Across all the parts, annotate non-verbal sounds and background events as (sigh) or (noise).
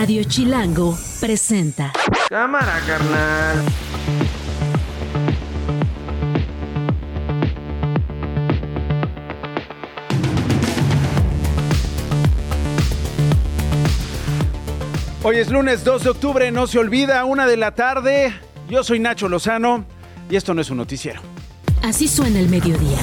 Radio Chilango presenta. Cámara, carnal. Hoy es lunes 2 de octubre, no se olvida, una de la tarde. Yo soy Nacho Lozano y esto no es un noticiero. Así suena el mediodía.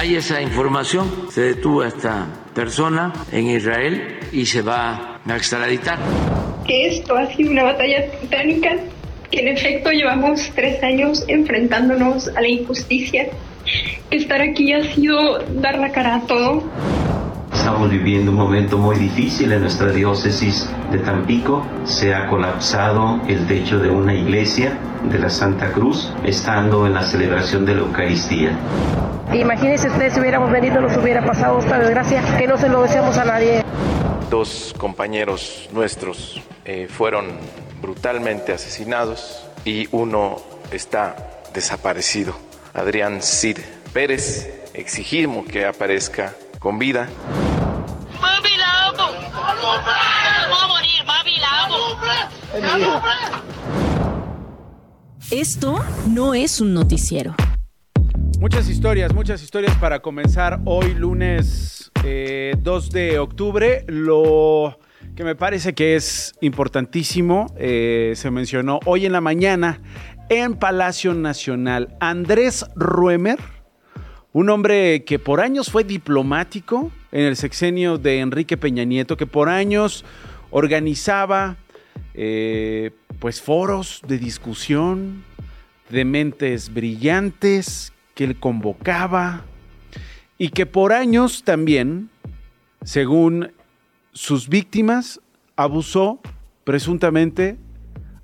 Hay esa información, se detuvo a esta persona en Israel y se va a extraditar. Que esto ha sido una batalla titánica, que en efecto llevamos tres años enfrentándonos a la injusticia. Estar aquí ha sido dar la cara a todo. Estamos viviendo un momento muy difícil en nuestra diócesis de Tampico. Se ha colapsado el techo de una iglesia de la Santa Cruz, estando en la celebración de la Eucaristía. Imagínense ustedes si hubiéramos venido, nos hubiera pasado esta desgracia, que no se lo deseamos a nadie. Dos compañeros nuestros eh, fueron brutalmente asesinados y uno está desaparecido. Adrián Cid Pérez, exigimos que aparezca con vida. ¡Mami, la amo! ¡Va a morir, mami, la amo! Esto no es un noticiero. Muchas historias, muchas historias para comenzar hoy lunes eh, 2 de octubre. Lo que me parece que es importantísimo, eh, se mencionó hoy en la mañana en Palacio Nacional. Andrés Ruemer, un hombre que por años fue diplomático en el sexenio de Enrique Peña Nieto, que por años organizaba eh, pues foros de discusión de mentes brillantes que él convocaba y que por años también, según sus víctimas, abusó presuntamente,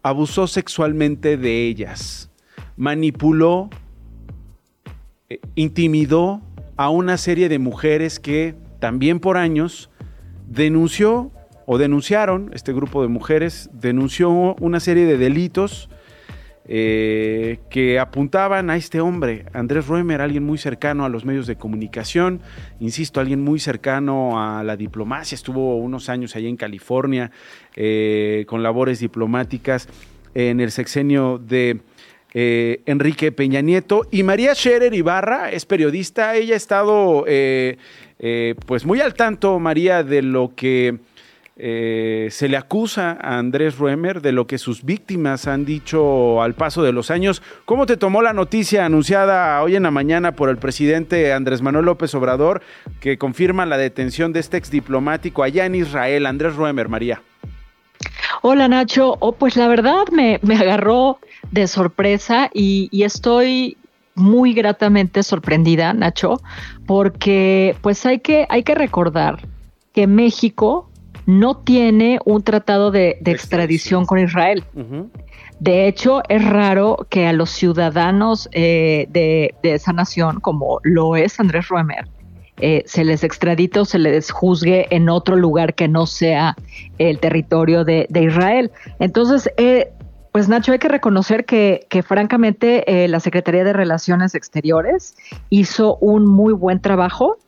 abusó sexualmente de ellas, manipuló, eh, intimidó a una serie de mujeres que también por años denunció o denunciaron, este grupo de mujeres denunció una serie de delitos eh, que apuntaban a este hombre, Andrés Ruemer, alguien muy cercano a los medios de comunicación, insisto, alguien muy cercano a la diplomacia, estuvo unos años allá en California eh, con labores diplomáticas en el sexenio de eh, Enrique Peña Nieto. Y María Scherer Ibarra es periodista, ella ha estado eh, eh, pues muy al tanto, María, de lo que se le acusa a Andrés Ruemer, de lo que sus víctimas han dicho al paso de los años. ¿Cómo te tomó la noticia anunciada hoy en la mañana por el presidente Andrés Manuel López Obrador, que confirma la detención de este ex diplomático allá en Israel, Andrés Ruemer, María? Hola Nacho, oh, pues la verdad me, me agarró de sorpresa y, y estoy muy gratamente sorprendida, Nacho, porque pues hay que, hay que recordar que México no tiene un tratado de, de extradición con Israel. De hecho, es raro que a los ciudadanos eh, de, de esa nación, como lo es Andrés Ruemer, eh, se les extradite o se les juzgue en otro lugar que no sea el territorio de, de Israel. Entonces, eh, pues Nacho, hay que reconocer que, que francamente eh, la Secretaría de Relaciones Exteriores hizo un muy buen trabajo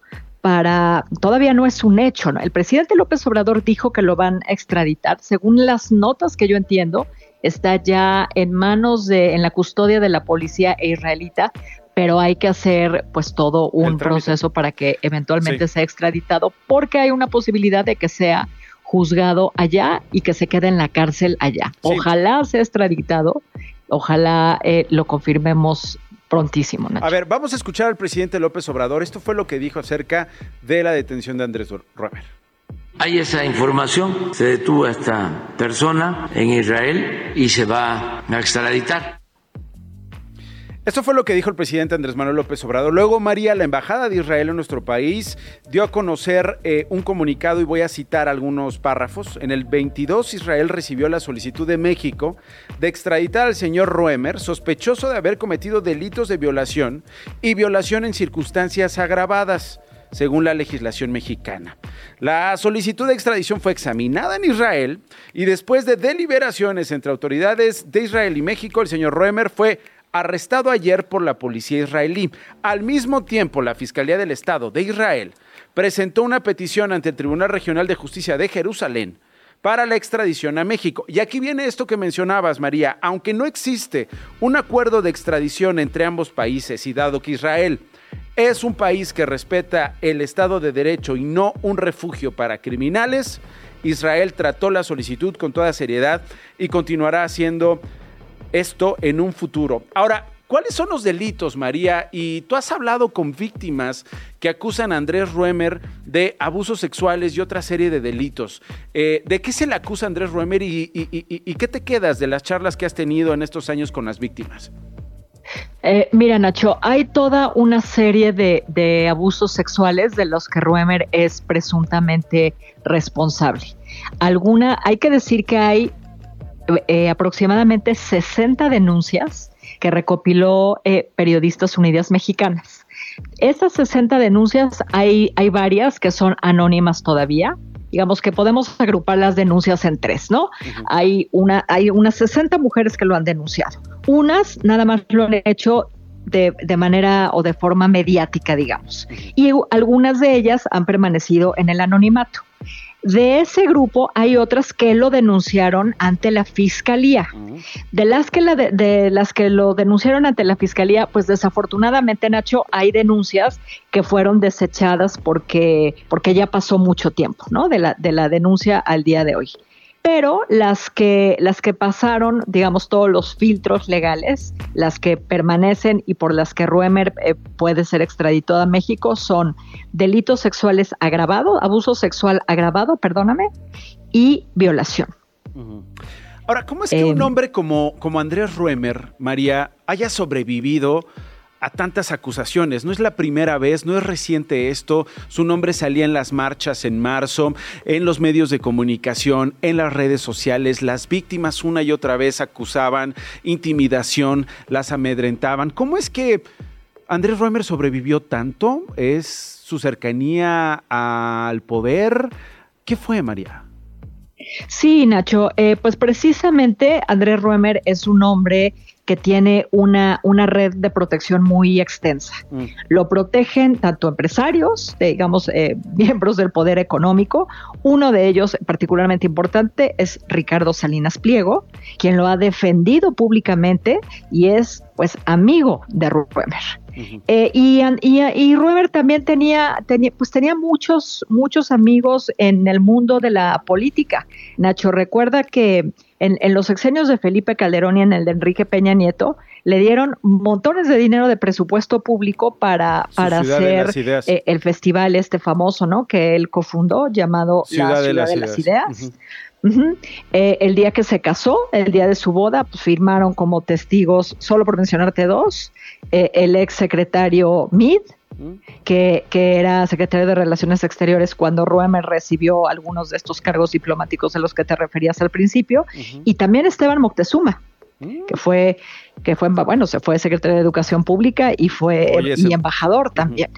para, todavía no es un hecho, ¿no? El presidente López Obrador dijo que lo van a extraditar, según las notas que yo entiendo, está ya en manos de, en la custodia de la policía israelita, pero hay que hacer pues todo un proceso para que eventualmente Sí. sea extraditado, porque hay una posibilidad de que sea juzgado allá y que se quede en la cárcel allá. Sí. Ojalá sea extraditado, ojalá eh, lo confirmemos prontísimo. Nacho. A ver, vamos a escuchar al presidente López Obrador. Esto fue lo que dijo acerca de la detención de Andrés Ruemer. Hay esa información, se detuvo a esta persona en Israel y se va a extraditar. Esto fue lo que dijo el presidente Andrés Manuel López Obrador. Luego, María, la Embajada de Israel en nuestro país dio a conocer eh, un comunicado y voy a citar algunos párrafos. En el 22, Israel recibió la solicitud de México de extraditar al señor Ruemer, sospechoso de haber cometido delitos de violación y violación en circunstancias agravadas según la legislación mexicana. La solicitud de extradición fue examinada en Israel y después de deliberaciones entre autoridades de Israel y México, el señor Roemer fue arrestado ayer por la policía israelí. Al mismo tiempo, la Fiscalía del Estado de Israel presentó una petición ante el Tribunal Regional de Justicia de Jerusalén para la extradición a México. Y aquí viene esto que mencionabas, María. Aunque no existe un acuerdo de extradición entre ambos países y dado que Israel es un país que respeta el Estado de Derecho y no un refugio para criminales, Israel trató la solicitud con toda seriedad y continuará haciendo esto en un futuro. Ahora, ¿Cuáles son los delitos, María? Y tú has hablado con víctimas que acusan a Andrés Ruemer de abusos sexuales y otra serie de delitos. Eh, ¿De qué se le acusa a Andrés Ruemer y, qué te quedas de las charlas que has tenido en estos años con las víctimas? Eh, mira, Nacho, hay toda una serie de, abusos sexuales de los que Ruemer es presuntamente responsable. Alguna, hay que decir que hay eh, aproximadamente 60 denuncias que recopiló eh, Periodistas Unidas Mexicanas. Estas 60 denuncias hay, hay varias que son anónimas todavía. Digamos que podemos agrupar las denuncias en tres, ¿no? hay, una, hay unas 60 mujeres que lo han denunciado. Unas nada más lo han hecho de, de, manera o de forma mediática, digamos. Y algunas de ellas han permanecido en el anonimato. De ese grupo hay otras que lo denunciaron ante la fiscalía. De las que de, las que lo denunciaron ante la fiscalía, pues desafortunadamente Nacho hay denuncias que fueron desechadas porque porque ya pasó mucho tiempo, ¿no? De la de la denuncia al día de hoy pero las que, las que pasaron, digamos, todos los filtros legales, las que permanecen y por las que Ruemer eh, puede ser extraditado a México son delitos sexuales agravados, abuso sexual agravado, perdóname, y violación. Ahora, ¿cómo es que un em. hombre como, como Andrés Ruemer, María, haya sobrevivido a tantas acusaciones. No es la primera vez, no es reciente esto. Su nombre salía en las marchas en marzo, en los medios de comunicación, en las redes sociales. Las víctimas una y otra vez acusaban intimidación, las amedrentaban. ¿Cómo es que Andrés Roemer sobrevivió tanto? ¿Es su cercanía al poder? ¿Qué fue, María? Sí, Nacho, eh, pues precisamente Andrés Roemer es un hombre que tiene una, una red de protección muy extensa. Mm. Lo protegen tanto empresarios, digamos, eh, (laughs) miembros del poder económico. Uno de ellos, particularmente importante, es Ricardo Salinas Pliego, quien lo ha defendido públicamente y es, pues, amigo de Ruemer. Eh, y, y, Ruemer también tenía, tenía, pues tenía muchos, muchos amigos en el mundo de la política. Nacho, recuerda que en, los exenios de Felipe Calderón y en el de Enrique Peña Nieto, le dieron montones de dinero de presupuesto público para, para hacer eh, el festival este famoso, ¿no? Que él cofundó, llamado La Ciudad de las, Ideas. Eh, el día que se casó, el día de su boda, pues firmaron como testigos, solo por mencionarte dos, eh, el ex secretario Mead, que, era secretario de Relaciones Exteriores cuando Roemer recibió algunos de estos cargos diplomáticos de los que te referías al principio, y también Esteban Moctezuma, mm. que fue, que fue, bueno, se fue secretario de Educación Pública y fue y embajador también.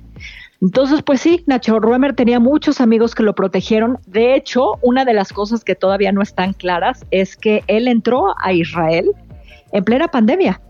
Entonces, pues sí, Nacho Roemer tenía muchos amigos que lo protegieron. De hecho, una de las cosas que todavía no están claras es que él entró a Israel en plena pandemia.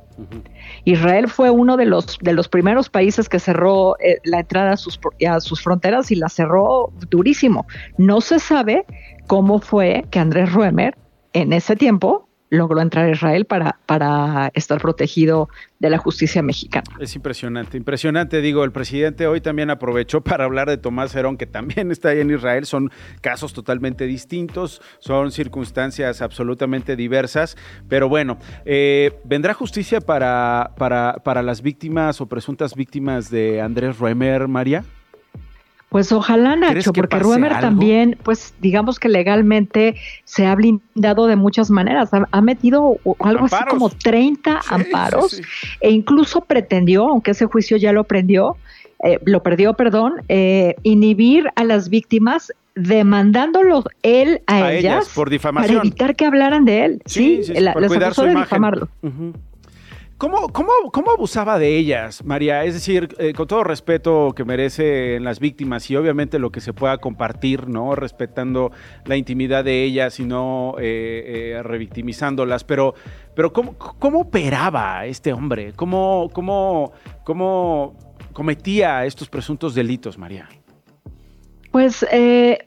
Israel fue uno de los, de los primeros países que cerró eh, la entrada a sus, a sus fronteras y la cerró durísimo. No se sabe cómo fue que Andrés Ruemer en ese tiempo logró entrar a Israel para, para estar protegido de la justicia mexicana. Es impresionante, impresionante. Digo, el presidente hoy también aprovechó (laughs) para hablar de Tomás Herón, que también está ahí en Israel. Son casos totalmente distintos, son circunstancias absolutamente diversas. Pero bueno, eh, ¿vendrá justicia para, para, para las víctimas o presuntas víctimas de Andrés Ruemer, María? Pues ojalá, Nacho, porque Ruemer también, pues digamos que legalmente se ha blindado de muchas maneras. Ha, metido algo así como 30 amparos e incluso pretendió, aunque ese juicio ya lo prendió, eh, lo perdió, perdón, eh, inhibir a las víctimas demandándolo él a, ellas, por difamación. para evitar que hablaran de él. Sí, sí, la, les acusó de difamarlo. ¿Cómo, cómo, abusaba de ellas, María? Es decir, eh, con todo respeto que merecen las víctimas y obviamente lo que se pueda compartir, ¿no? Respetando la intimidad de ellas y no eh, eh, revictimizándolas, pero, pero ¿cómo, ¿cómo, operaba este hombre? ¿Cómo, cómo, ¿Cómo cometía estos presuntos delitos, María? Pues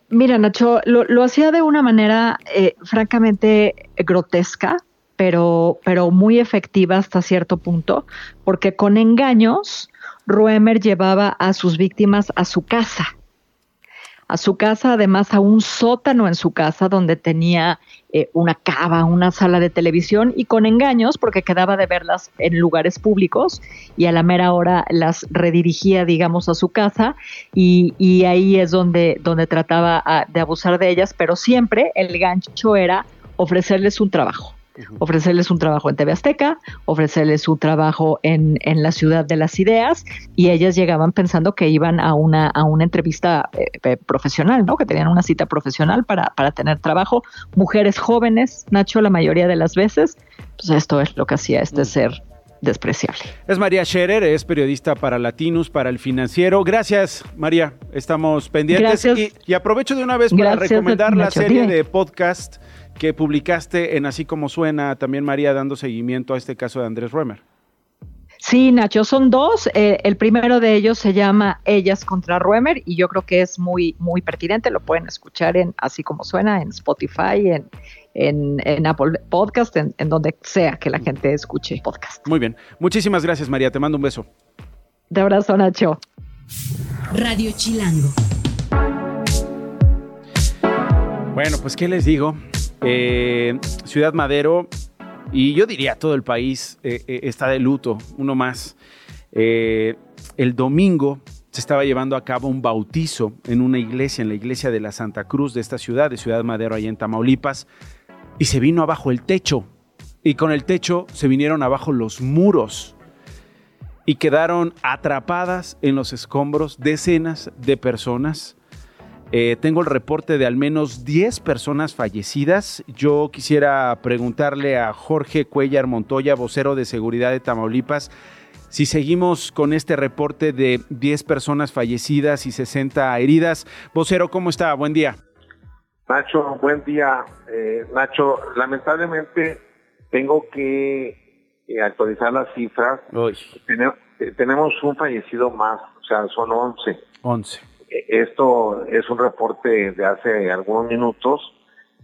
mira, Nacho, lo, hacía de una manera francamente grotesca, pero, pero muy efectiva hasta cierto punto, porque con engaños Ruemer llevaba a sus víctimas a su casa. A su casa, además a un sótano en su casa donde tenía eh, una cava, una sala de televisión y con engaños porque quedaba de verlas en lugares públicos y a la mera hora las redirigía, digamos, a su casa y, y ahí es donde, donde trataba ah, de abusar de ellas, pero siempre el gancho era ofrecerles un trabajo ofrecerles un trabajo en TV Azteca, ofrecerles un trabajo en, la ciudad de las ideas y ellas llegaban pensando que iban a una, a una entrevista eh, eh, profesional, ¿no? Que tenían una cita profesional para, para tener trabajo. Mujeres jóvenes, Nacho, la mayoría de las veces, pues esto es lo que hacía este ser despreciable. Es María Scherer, es periodista para Latinos, para el financiero. Gracias, María. Estamos pendientes. Y, aprovecho de una vez para recomendar la serie de podcast que publicaste en Así como suena, también María, dando seguimiento a este caso de Andrés Ruemer. Sí, Nacho, son dos. Eh, el primero de ellos se llama Ellas contra Ruemer y yo creo que es muy, muy pertinente. Lo pueden escuchar en Así como suena, en Spotify, en, en, Apple Podcast, en, en, donde sea que la gente escuche podcast. Muy bien. Muchísimas gracias, María. Te mando un beso. De abrazo, Nacho. Radio Chilango. Bueno, pues, ¿qué les digo? Eh, Ciudad Madero, y yo diría todo el país eh, eh, está de luto, uno más. el domingo se estaba llevando a cabo un bautizo en una iglesia, en la iglesia de la Santa Cruz de esta ciudad, de Ciudad Madero, allá en Tamaulipas, y se vino abajo el techo, y con el techo se vinieron abajo los muros, y quedaron atrapadas en los escombros decenas de personas eh, tengo el reporte de al menos 10 personas fallecidas. Yo quisiera preguntarle a Jorge Cuellar Montoya, vocero de seguridad de Tamaulipas, si seguimos con este reporte de 10 personas fallecidas y 60 heridas. Vocero, ¿cómo está? Buen día. Nacho, buen día. Eh, Nacho, lamentablemente tengo que eh, actualizar las cifras. tenemos un fallecido más, o sea, son 11. 11 esto es un reporte de hace algunos minutos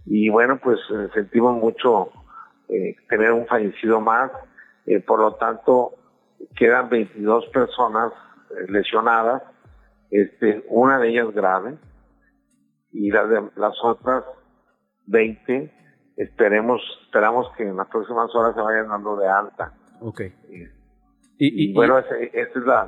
y bueno, pues eh, sentimos mucho eh, tener un fallecido más. Eh, por lo tanto, quedan 22 personas lesionadas, este, una de ellas grave y las, de, las otras 20 esperemos, esperamos que en las próximas horas se vayan dando de alta. Okay. Y, bueno, ese, es la,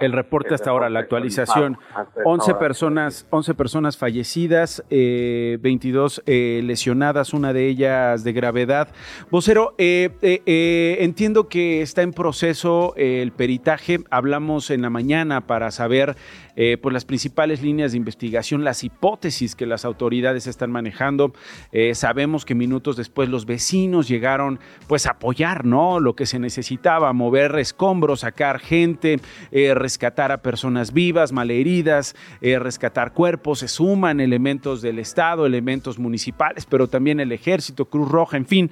el reporte hasta ahora, la actualización. 11 personas, 11 personas fallecidas, eh, 22 eh, lesionadas, una de ellas de gravedad. Vocero, eh, eh, entiendo que está en proceso el peritaje. Hablamos en la mañana para saber eh, pues las principales líneas de investigación, las hipótesis que las autoridades están manejando. Eh, sabemos que minutos después los vecinos llegaron pues a apoyar, ¿no? Lo que se necesitaba, mover escombros, sacar gente, eh, rescatar a personas vivas, malheridas, rescatar cuerpos, se suman elementos del Estado, elementos municipales, pero también el ejército, Cruz Roja, en fin.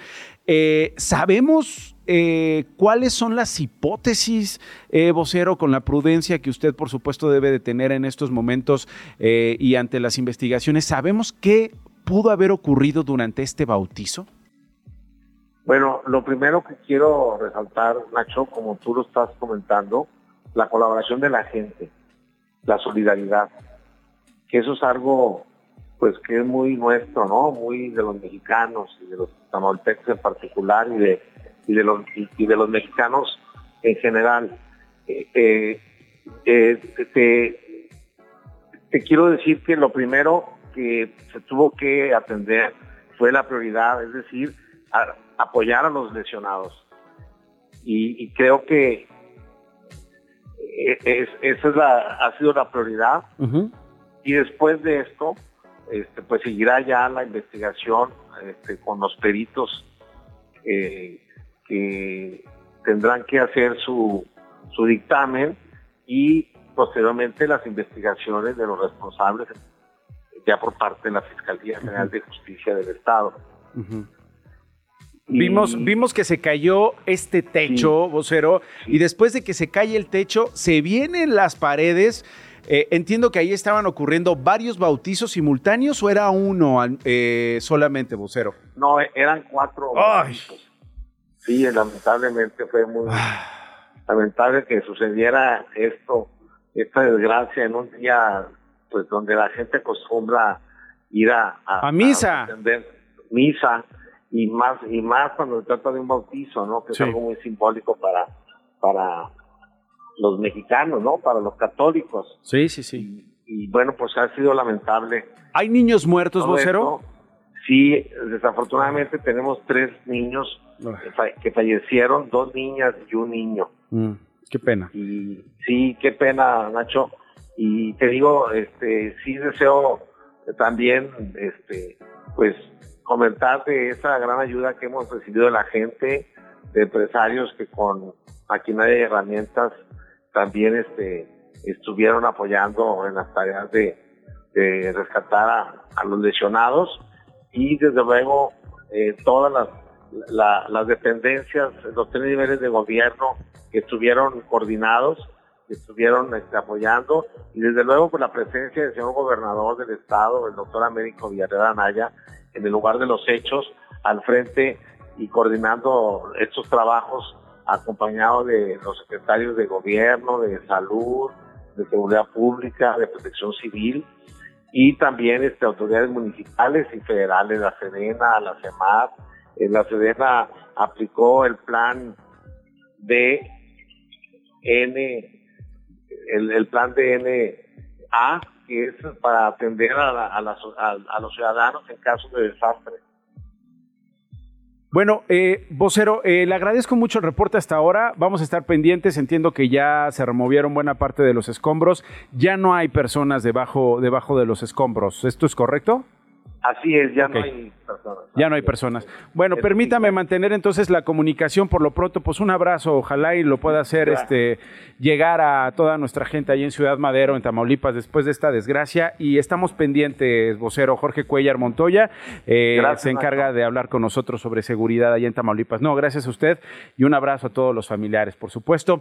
sabemos eh, ¿cuáles son las hipótesis, eh, vocero, con la prudencia que usted, por supuesto, debe de tener en estos momentos eh, y ante las investigaciones? ¿Sabemos qué pudo haber ocurrido durante este bautizo? Bueno, lo primero que quiero resaltar, Nacho, como tú lo estás comentando, la colaboración de la gente, la solidaridad, que eso es algo pues que es muy nuestro, ¿no? Muy de los mexicanos y de los tamaulipeques en particular y de y de los, y de los mexicanos en general. Eh, eh, eh, te, quiero decir que lo primero que se tuvo que atender fue la prioridad, es decir, apoyar a los lesionados. Y, creo que es, esa es la, ha sido la prioridad. Y después de esto, este, pues seguirá ya la investigación este, con los peritos eh, que tendrán que hacer su, su dictamen y posteriormente las investigaciones de los responsables ya por parte de la Fiscalía General de Justicia del Estado. Vimos, vimos que se cayó este techo, vocero, y después de que se cae el techo, se vienen las paredes Eh, entiendo que ahí estaban ocurriendo varios bautizos simultáneos o era uno eh, solamente, vocero. No, eran cuatro. bautizos. Sí, lamentablemente fue muy lamentable que sucediera esto, esta desgracia en un día, pues donde la gente acostumbra ir a, a, misa, atender misa y más y más cuando se trata de un bautizo, ¿no? Que es algo muy simbólico para para los mexicanos, ¿no? Para los católicos. Sí, sí, sí. Y, bueno, pues ha sido lamentable. ¿Hay niños muertos, vocero? Sí, desafortunadamente tenemos tres niños que, fallecieron, dos niñas y un niño. Mm, qué pena. Y sí, qué pena, Nacho. Y te digo, este, sí deseo también, este, pues comentar de esa gran ayuda que hemos recibido de la gente, de empresarios que con maquinaria y herramientas también este, estuvieron apoyando en las tareas de, rescatar a, los lesionados y desde luego eh, todas las, dependencias, los tres niveles de gobierno que estuvieron coordinados, que estuvieron este, apoyando y desde luego por la presencia del señor gobernador del estado, el doctor Américo Villarreal Anaya, en el lugar de los hechos, al frente y coordinando estos trabajos acompañado de los secretarios de gobierno, de salud, de seguridad pública, de protección civil y también este, autoridades municipales y federales, la Sedena, la CEMAR. Eh, la Sedena aplicó el plan de N, el, plan de NA, que es para atender a, a, a los ciudadanos en caso de desastre. Bueno, eh, vocero, eh, le agradezco mucho el reporte hasta ahora. Vamos a estar pendientes. Entiendo que ya se removieron buena parte de los escombros. Ya no hay personas debajo, debajo de los escombros. ¿Esto es correcto? Así es, ya no hay personas. Ya no hay personas. Bueno, permítame mantener entonces la comunicación por lo pronto. Pues un abrazo, ojalá y lo pueda hacer este llegar a toda nuestra gente ahí en Ciudad Madero, en Tamaulipas, después de esta desgracia. Y estamos pendientes, vocero Jorge Cuellar Montoya, eh, se encarga de hablar con nosotros sobre seguridad allá en Tamaulipas. No, gracias a usted y un abrazo a todos los familiares, por supuesto.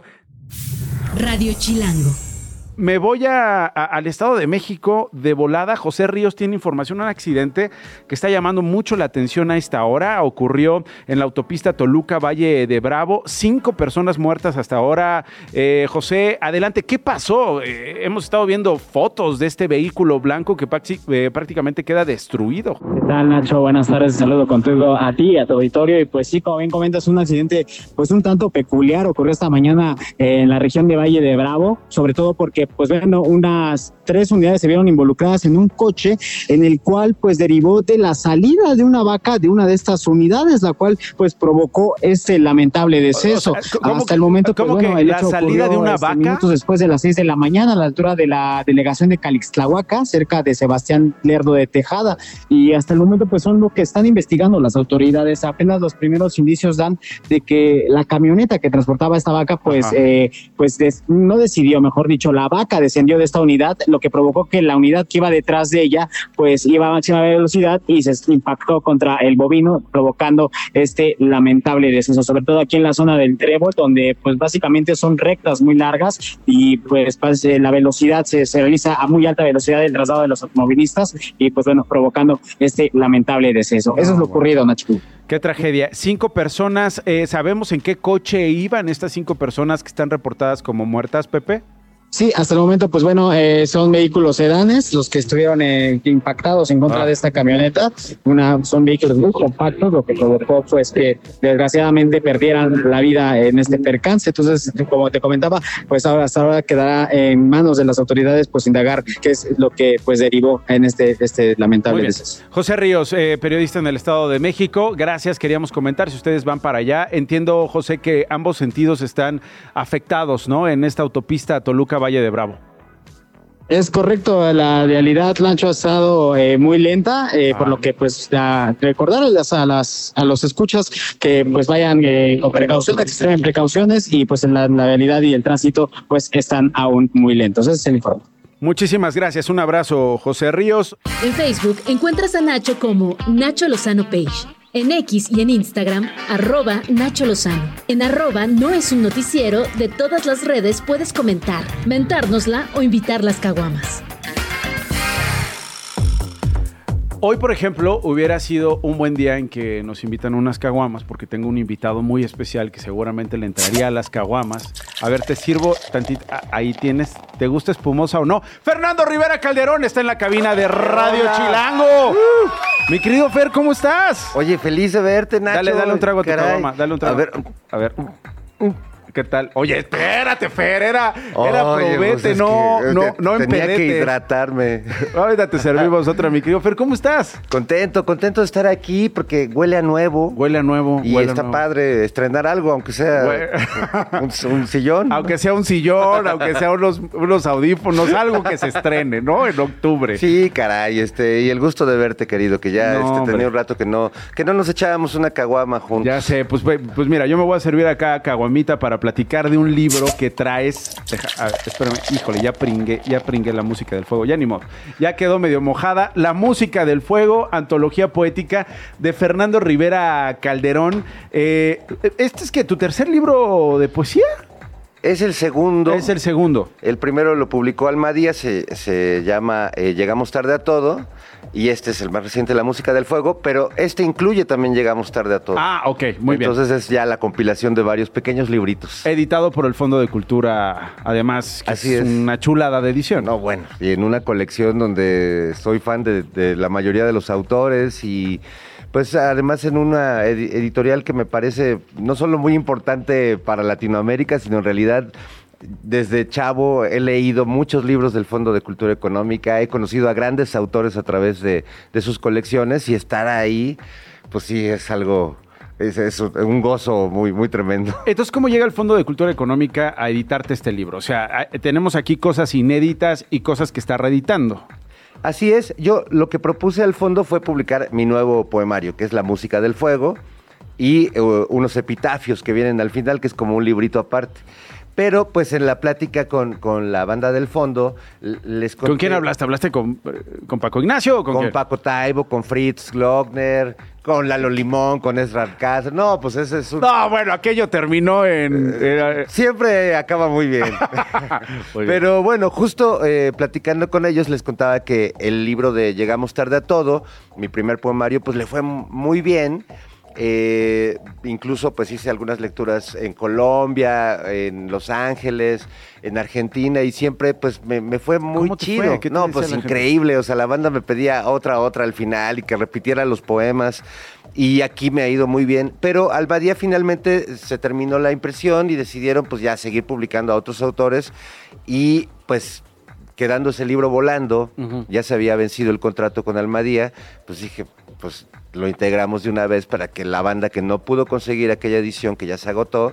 Radio Chilango me voy al Estado de México de volada. José Ríos tiene información un accidente que está llamando mucho la atención a esta hora. Ocurrió en la autopista Toluca, Valle de Bravo. Cinco personas muertas hasta ahora. Eh, José, adelante, ¿qué pasó? Eh, hemos estado viendo fotos de este vehículo blanco que eh, prácticamente queda destruido. ¿Qué tal, Nacho? Buenas tardes. Saludo contigo a ti, a tu auditorio. Y pues sí, como bien comentas, un accidente pues un tanto peculiar ocurrió esta mañana en la región de Valle de Bravo, sobre todo porque pues bueno, unas tres unidades se vieron involucradas en un coche en el cual pues derivó de la salida de una vaca de una de estas unidades, la cual pues provocó este lamentable deceso. Hasta el momento, pues, bueno, la salida de una este, vaca? Minutos después de las seis de la mañana a la altura de la delegación de Calixtlahuaca, cerca de Sebastián Lerdo de Tejada. Y hasta el momento pues son lo que están investigando las autoridades. Apenas los primeros indicios dan de que la camioneta que transportaba esta vaca pues, eh, pues no decidió, mejor dicho, la vaca descendió de esta unidad, lo que provocó que la unidad que iba detrás de ella, pues iba a máxima velocidad y se impactó contra el bovino, provocando este lamentable deceso, sobre todo aquí en la zona del Trébol, donde pues básicamente son rectas muy largas y pues, pues la velocidad se, realiza a muy alta velocidad el traslado de los automovilistas y pues bueno, provocando este lamentable deceso. Eso es lo ocurrido, Nacho. Qué tragedia. Cinco personas, eh, ¿sabemos en qué coche iban estas cinco personas que están reportadas como muertas, Pepe? Sí, hasta el momento, pues bueno, eh, son vehículos sedanes los que estuvieron eh, impactados en contra ah. de esta camioneta. Una son vehículos muy compactos, lo que provocó pues que desgraciadamente perdieran la vida en este percance. Entonces, como te comentaba, pues ahora hasta ahora quedará en manos de las autoridades pues indagar qué es lo que pues derivó en este este lamentable deceso. José Ríos, eh, periodista en el Estado de México, gracias. Queríamos comentar si ustedes van para allá. Entiendo, José, que ambos sentidos están afectados, ¿no? En esta autopista Toluca Valle de Bravo. Es correcto, la realidad Lancho ha estado eh, muy lenta, eh, por lo que pues recordarles a las a los escuchas que pues vayan eh, con precaución, que extremen precauciones y pues en la, realidad y el tránsito pues están aún muy lentos. Ese es el informe. Muchísimas gracias, un abrazo José Ríos. En Facebook encuentras a Nacho como Nacho Lozano Page. En X y en Instagram, arroba Nacho Lozano. En arroba no es un noticiero, de todas las redes puedes comentar, mentárnosla o invitar las caguamas. Hoy, por ejemplo, hubiera sido un buen día en que nos invitan unas caguamas, porque tengo un invitado muy especial que seguramente le entraría a las caguamas. A ver, te sirvo tantito. ah, Ahí tienes. ¿Te gusta espumosa o no? Fernando Rivera Calderón está en la cabina de Radio Hola. Chilango. Mi querido Fer, ¿cómo estás? Oye, feliz de verte, Nacho. Dale, dale un trago a tu caguama. Dale un trago. A ver, A ver. ¿Qué tal? Oye, espérate, Fer, era, era Oye, probete, pues es no, que, no, eh, no Tenía que hidratarme. Ahorita te (laughs) servimos otra, mi querido Fer, ¿cómo estás? Contento, contento de estar aquí porque huele a nuevo. Huele a nuevo. Y está nuevo. padre estrenar algo, aunque sea un, un sillón. Aunque sea un sillón, aunque sea unos, unos audífonos, algo que se estrene, ¿no? En octubre. Sí, caray, este, y el gusto de verte, querido, que ya No, este, tenía un rato que no, que no nos echábamos una caguama juntos. Ya sé, pues, ve- pues mira, yo me voy a servir acá caguamita para platicar de un libro que traes. Deja, a ver, espérame, híjole, ya pringué, ya pringué la música del fuego, ya ni modo. Ya quedó medio mojada. La música del fuego, antología poética de Fernando Rivera Calderón. Eh, ¿Este es que tu tercer libro de poesía? Es el segundo. Es el segundo. El primero lo publicó Almadía, se, se llama eh, Llegamos tarde a todo. Y este es el más reciente, La música del fuego. Pero este incluye también Llegamos tarde a todo. Ah, ok, muy bien. Entonces es ya la compilación de varios pequeños libritos. Editado por el Fondo de Cultura, además, que Así es, es. una chulada de edición. No, bueno, y en una colección donde soy fan de, de la mayoría de los autores y pues además en una edi- editorial que me parece no solo muy importante para Latinoamérica, sino en realidad desde chavo he leído muchos libros del Fondo de Cultura Económica, he conocido a grandes autores a través de, de sus colecciones y estar ahí, pues sí, es algo, es, es un gozo muy, muy tremendo. (laughs) Entonces, ¿cómo llega el Fondo de Cultura Económica a editarte este libro? O sea, tenemos aquí cosas inéditas y cosas que está reeditando. Así es, yo lo que propuse al fondo fue publicar mi nuevo poemario, que es La Música del Fuego, y eh, unos epitafios que vienen al final, que es como un librito aparte. Pero pues en la plática con, con la banda del fondo, les conté... ¿Con quién hablaste? ¿Hablaste con, eh, con Paco Ignacio o con, Con quién? Paco Taibo, con Fritz Glockner, con Lalo Limón, con Ezra Alcázar. No, pues ese es un... No, bueno, aquello terminó en... era- Siempre acaba muy bien. (laughs) Muy bien. Pero bueno, justo eh, platicando con ellos les contaba que el libro de Llegamos tarde a todo, mi primer poemario, pues le fue muy bien. Eh, incluso pues hice algunas lecturas en Colombia, en Los Ángeles, en Argentina y siempre pues me, me fue muy ¿Cómo te chido. fue? ¿Qué te No, pues gente? increíble. O sea, la banda me pedía otra, otra al final y que repitiera los poemas. Y aquí me ha ido muy bien. Pero Albadía finalmente se terminó la impresión y decidieron pues ya seguir publicando a otros autores. Y pues quedando ese libro volando, ya se había vencido el contrato con Almadía, pues dije, pues lo integramos de una vez para que la banda que no pudo conseguir aquella edición que ya se agotó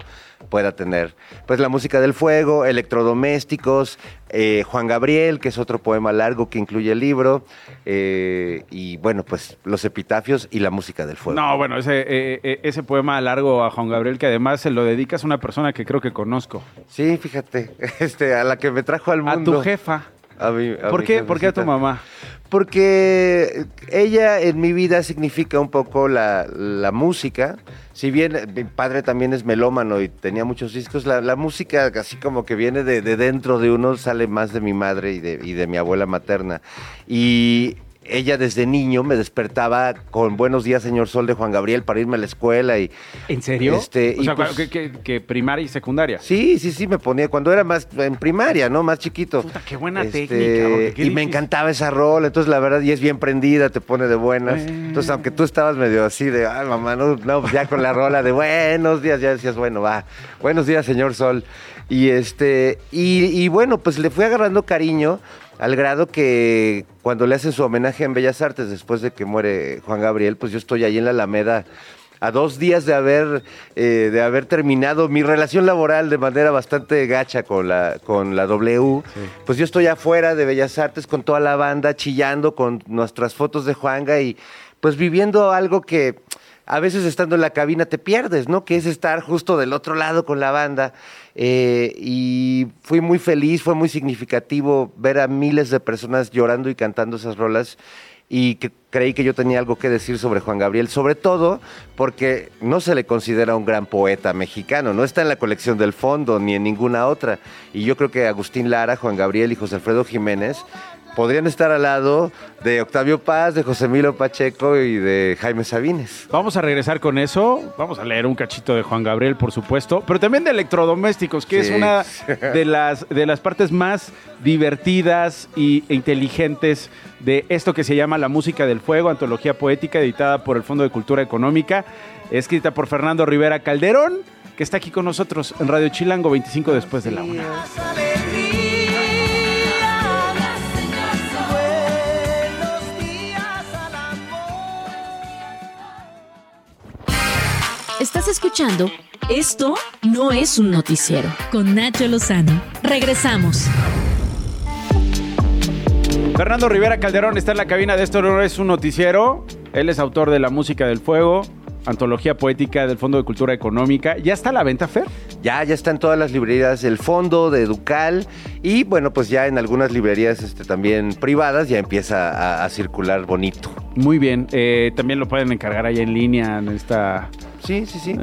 pueda tener pues la música del fuego, electrodomésticos, eh, Juan Gabriel, que es otro poema largo que incluye el libro, eh, y bueno, pues los epitafios y la música del fuego. No, bueno, ese, eh, eh, ese poema largo a Juan Gabriel que además se lo dedicas a una persona que creo que conozco. Sí, fíjate, (laughs) este, a la que me trajo al A mundo. tu jefa. A mi- a ¿Por qué, ¿Por qué a tu mamá? Porque ella en mi vida significa un poco la, la música. Si bien eh, mi padre también es melómano y tenía muchos discos, la, la música así como que viene de, de dentro de uno, sale más de mi madre y de, y de mi abuela materna. Y ella desde niño me despertaba con Buenos días, señor Sol de Juan Gabriel para irme a la escuela y... ¿En serio? Este, o y sea, pues- que, que- que primaria y secundaria. Sí, sí, sí, me ponía cuando era más en primaria, ¿no? Más chiquito. Puta, qué buena Este, técnica. qué y me encantaba esa rola, entonces la verdad, y es bien prendida, te pone de buenas. Eh. Entonces, aunque tú estabas medio así de, ay, mamá, no, no, ya con la rola de buenos días, ya decías, bueno, va, buenos días, señor Sol. Y este, y, y bueno, pues le fui agarrando cariño al grado que cuando le hacen su homenaje en Bellas Artes después de que muere Juan Gabriel, pues yo estoy ahí en la Alameda a dos días de haber, eh, de haber terminado mi relación laboral de manera bastante gacha con la, con la W, pues yo estoy afuera de Bellas Artes con toda la banda, chillando con nuestras fotos de Juanga y pues viviendo algo que a veces estando en la cabina te pierdes, ¿no? Que es estar justo del otro lado con la banda. Eh, y fui muy feliz, fue muy significativo ver a miles de personas llorando y cantando esas rolas. y creí que yo tenía algo que decir sobre Juan Gabriel, sobre todo porque no se le considera un gran poeta mexicano, no está en la colección del fondo ni en ninguna otra. Y yo creo que Agustín Lara, Juan Gabriel y José Alfredo Jiménez podrían estar al lado de Octavio Paz, de José Milo Pacheco y de Jaime Sabines. Vamos a regresar con eso. Vamos a leer un cachito de Juan Gabriel, por supuesto, pero también de electrodomésticos, que es una (laughs) de las, de las partes más divertidas y- e inteligentes de esto que se llama La Música del Fuego, antología poética editada por el Fondo de Cultura Económica, escrita por Fernando Rivera Calderón, que está aquí con nosotros en Radio Chilango 25 después de la una. Estás escuchando Esto no es un noticiero con Nacho Lozano. Regresamos. Fernando Rivera Calderón está en la cabina de Esto no es un noticiero. Él es autor de La Música del Fuego, antología poética del Fondo de Cultura Económica. ¿Ya está a la venta, Fer? Ya, ya están todas las librerías del fondo, de Ducal, y bueno, pues ya en algunas librerías este, también privadas ya empieza a, a circular bonito. Muy bien. eh, también lo pueden encargar ahí en línea en esta... Sí, sí, sí.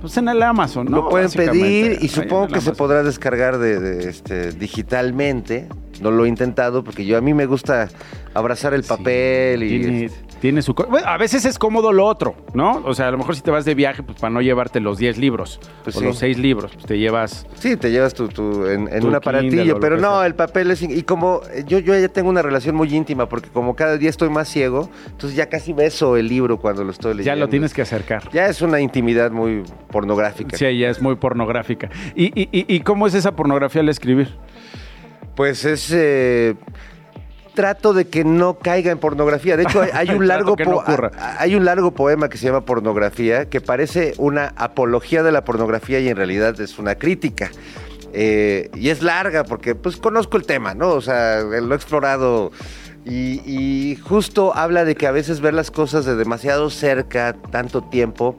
pues en el Amazon, ¿no? Lo pueden pedir y supongo que se podrá descargar de, de, este, digitalmente. No lo he intentado porque yo a mí me gusta abrazar el papel y Tiene, su... bueno, a veces es cómodo lo otro, ¿no? O sea, a lo mejor si te vas de viaje, pues para no llevarte los 10 libros Pues o sí. los 6 libros, pues te llevas... Sí, te llevas tu, tu- en, en Tu un aparatillo, pero no, sea. el papel es... Y como eh, yo, yo ya tengo una relación muy íntima, porque como cada día estoy más ciego, entonces ya casi beso el libro cuando lo estoy leyendo. Ya lo tienes que acercar. Ya es una intimidad muy pornográfica. Sí, ya es muy pornográfica. ¿Y, y, y- y cómo es esa pornografía al escribir? Pues es... eh, trato de que no caiga en pornografía. De hecho, hay, hay (laughs) un largo no hay un largo poema que se llama Pornografía, que parece una apología de la pornografía y en realidad es una crítica. Eh, y es larga porque pues conozco el tema, ¿no? O sea, lo he explorado y, y justo habla de que a veces ver las cosas de demasiado cerca, tanto tiempo,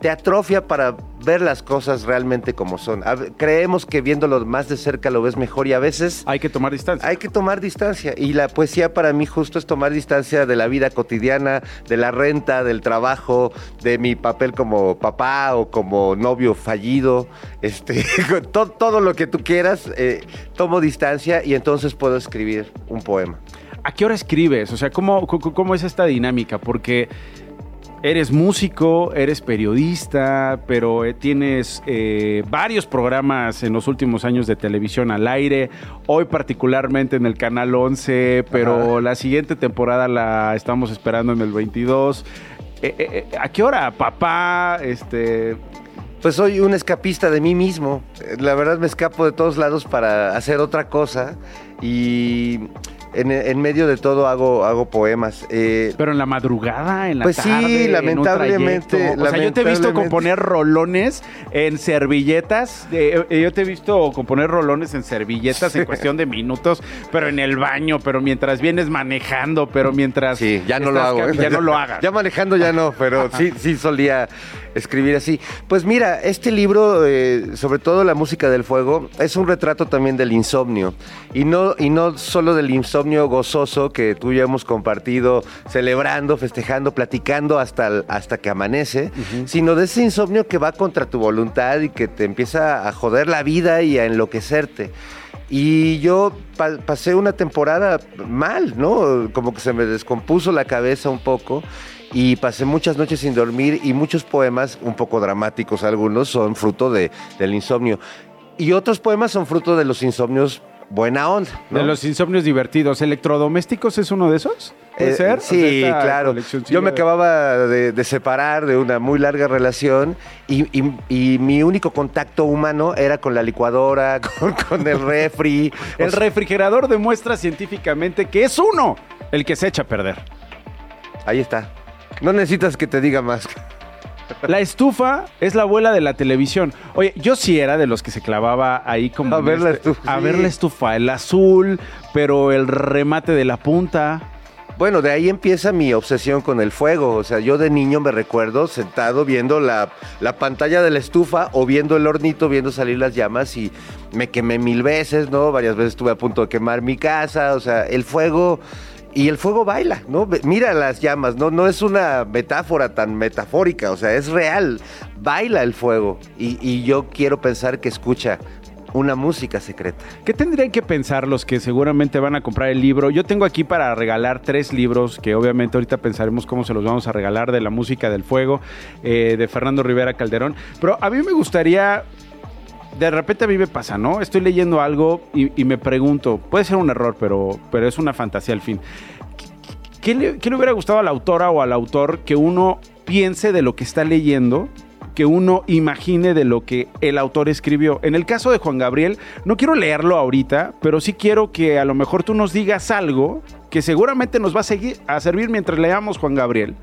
te atrofia para ver las cosas realmente como son. A creemos que viéndolo más de cerca lo ves mejor y a veces... Hay que tomar distancia. Hay que tomar distancia. Y la poesía para mí justo es tomar distancia de la vida cotidiana, de la renta, del trabajo, de mi papel como papá o como novio fallido. Este, (laughs) todo, todo lo que tú quieras, eh, tomo distancia y entonces puedo escribir un poema. ¿A qué hora escribes? O sea, ¿cómo, cómo- cómo es esta dinámica? Porque eres músico, eres periodista, pero eh, tienes eh, varios programas en los últimos años de televisión al aire. Hoy particularmente en el Canal 11, pero la siguiente temporada la estamos esperando en el 22. Eh, ¿A qué hora? Papá, este... Pues soy un escapista de mí mismo. La verdad me escapo de todos lados para hacer otra cosa y en, en medio de todo hago, hago poemas. Eh, Pero en la madrugada, en la Pues sí, tarde, en un lamentablemente. O sea, yo te he visto componer rolones en servilletas. eh, eh, yo te he visto componer rolones en servilletas en cuestión de minutos, pero en el baño, pero mientras vienes manejando, pero mientras. Sí, ya no lo hago. ¿eh? Ya no lo (laughs) hagas. Ya manejando ya no, pero sí, sí solía escribir así. Pues mira, este libro, eh, sobre todo La música del fuego, es un retrato también del insomnio. Y no, y no solo del insomnio gozoso que tú y yo hemos compartido, celebrando, festejando, platicando hasta, hasta que amanece, sino de ese insomnio que va contra tu voluntad y que te empieza a joder la vida y a enloquecerte. Y yo pa- pasé una temporada mal, ¿no? Como que se me descompuso la cabeza un poco y pasé muchas noches sin dormir y muchos poemas, un poco dramáticos algunos, son fruto de, del insomnio. Y otros poemas son fruto de los insomnios buena onda. ¿no? De los insomnios divertidos. ¿Electrodomésticos es uno de esos? ¿Puede Eh, ser? Sí, O sea, esta claro. Yo me acababa de, de separar de una muy larga relación y, y- y mi único contacto humano era con la licuadora, (laughs) con, con el refri. (laughs) El refrigerador demuestra científicamente que es uno el que se echa a perder. Ahí está. No necesitas que te diga más. (laughs) La estufa es la abuela de la televisión. Oye, yo sí era de los que se clavaba ahí como... A ver la este- estufa, A sí. ver la estufa, el azul, pero el remate de la punta. Bueno, de ahí empieza mi obsesión con el fuego. O sea, yo de niño me recuerdo sentado viendo la, la pantalla de la estufa o viendo el hornito, viendo salir las llamas y me quemé mil veces, ¿no? Varias veces estuve a punto de quemar mi casa. O sea, el fuego y el fuego baila, ¿no? Mira las llamas, ¿no? No es una metáfora tan metafórica, o sea, es real. Baila el fuego. Y, y yo quiero pensar que escucha una música secreta. ¿Qué tendrían que pensar los que seguramente van a comprar el libro? Yo tengo aquí para regalar tres libros que obviamente ahorita pensaremos cómo se los vamos a regalar de la música del fuego eh, de Fernando Rivera Calderón. Pero a mí me gustaría, de repente a mí me pasa, ¿no? Estoy leyendo algo y, me pregunto, puede ser un error, pero, pero es una fantasía al fin. ¿Qué le, qué le hubiera gustado a la autora o al autor que uno piense de lo que está leyendo? que uno imagine de lo que el autor escribió. En el caso de Juan Gabriel, no quiero leerlo ahorita, pero sí quiero que a lo mejor tú nos digas algo que seguramente nos va a, seguir, a servir mientras leamos Juan Gabriel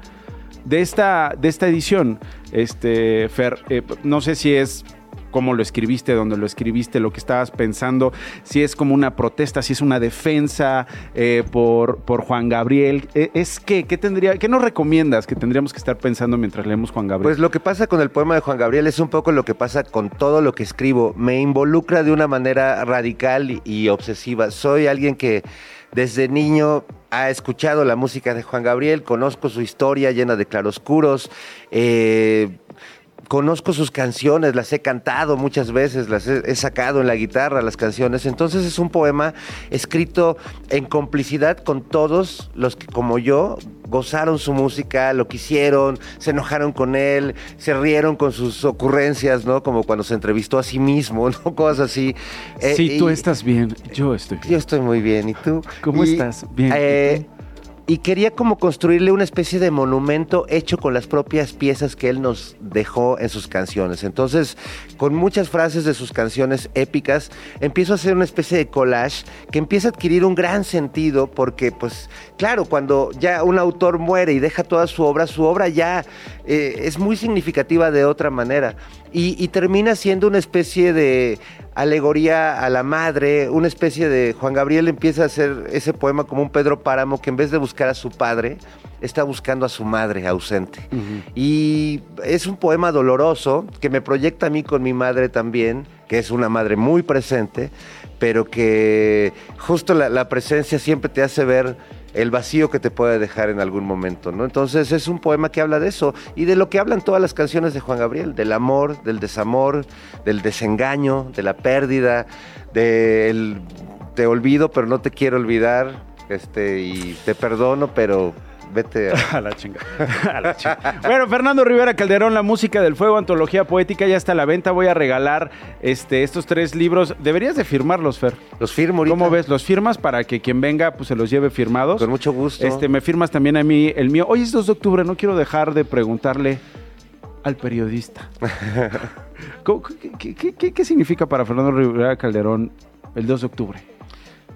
de esta, de esta edición. Este, Fer, eh, no sé si es cómo lo escribiste, dónde lo escribiste, lo que estabas pensando, si es como una protesta, si es una defensa eh, por, por Juan Gabriel. Eh, ¿Es qué? ¿Qué, tendría, ¿Qué nos recomiendas que tendríamos que estar pensando mientras leemos Juan Gabriel? Pues lo que pasa con el poema de Juan Gabriel es un poco lo que pasa con todo lo que escribo. Me involucra de una manera radical y, y obsesiva. Soy alguien que desde niño ha escuchado la música de Juan Gabriel, conozco su historia llena de claroscuros. eh, Conozco sus canciones, las he cantado muchas veces, las he, he sacado en la guitarra las canciones. Entonces es un poema escrito en complicidad con todos los que, como yo, gozaron su música, lo quisieron, se enojaron con él, se rieron con sus ocurrencias, ¿no? Como cuando se entrevistó a sí mismo, (laughs) ¿no? Cosas así. Eh, si tú y- estás bien, yo estoy bien. yo estoy muy bien, ¿y tú? ¿Cómo Y, estás? Bien. eh, y quería como construirle una especie de monumento hecho con las propias piezas que él nos dejó en sus canciones. Entonces, con muchas frases de sus canciones épicas, empiezo a hacer una especie de collage que empieza a adquirir un gran sentido porque, pues, claro, cuando ya un autor muere y deja toda su obra, su obra ya eh, es muy significativa de otra manera. Y, y termina siendo una especie de alegoría a la madre, una especie de Juan Gabriel empieza a hacer ese poema como un Pedro Páramo que en vez de buscar a su padre, está buscando a su madre ausente. Y es un poema doloroso que me proyecta a mí con mi madre también, que es una madre muy presente, pero que justo la, la presencia siempre te hace ver el vacío que te puede dejar en algún momento, ¿no? Entonces es un poema que habla de eso y de lo que hablan todas las canciones de Juan Gabriel, del amor, del desamor, del desengaño, de la pérdida, del te olvido pero no te quiero olvidar, este y te perdono pero vete a, (laughs) A la chingada. (laughs) A la chingada. Bueno, Fernando Rivera Calderón, La Música del Fuego, Antología Poética, ya está a la venta. Voy a regalar este, estos tres libros. Deberías de firmarlos, Fer. Los firmo ahorita. ¿Cómo ves? ¿Los firmas para que quien venga pues se los lleve firmados? Con mucho gusto. Este, me firmas también a mí el mío. Hoy es 2 de octubre, no quiero dejar de preguntarle al periodista. (laughs) ¿Cómo- ¿Qué, qué- qué- qué significa para Fernando Rivera Calderón el 2 de octubre?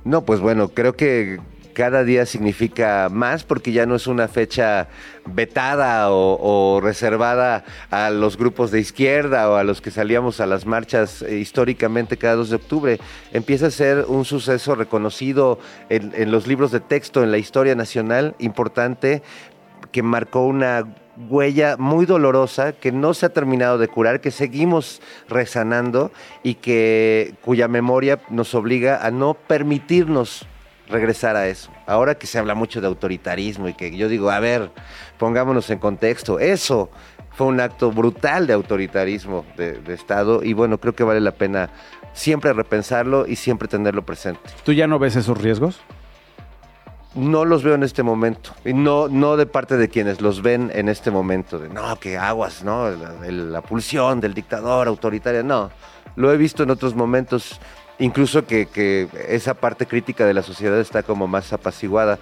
No, pues bueno, creo que cada día significa más porque ya no es una fecha vetada o, reservada a los grupos de izquierda o a los que salíamos a las marchas históricamente cada 2 de octubre. Empieza a ser un suceso reconocido en, en los libros de texto, en la historia nacional, importante, que marcó una huella muy dolorosa que no se ha terminado de curar, que seguimos resanando y que cuya memoria nos obliga a no permitirnos regresar a eso. Ahora que se habla mucho de autoritarismo y que yo digo, a ver, pongámonos en contexto, eso fue un acto brutal de autoritarismo de, de Estado y bueno, creo que vale la pena siempre repensarlo y siempre tenerlo presente. ¿Tú ya no ves esos riesgos? No los veo en este momento. Y no, no de parte de quienes los ven en este momento. De no, que aguas, ¿no? La, la pulsión del dictador autoritario. No. Lo he visto en otros momentos. Incluso que, esa parte crítica de la sociedad está como más apaciguada.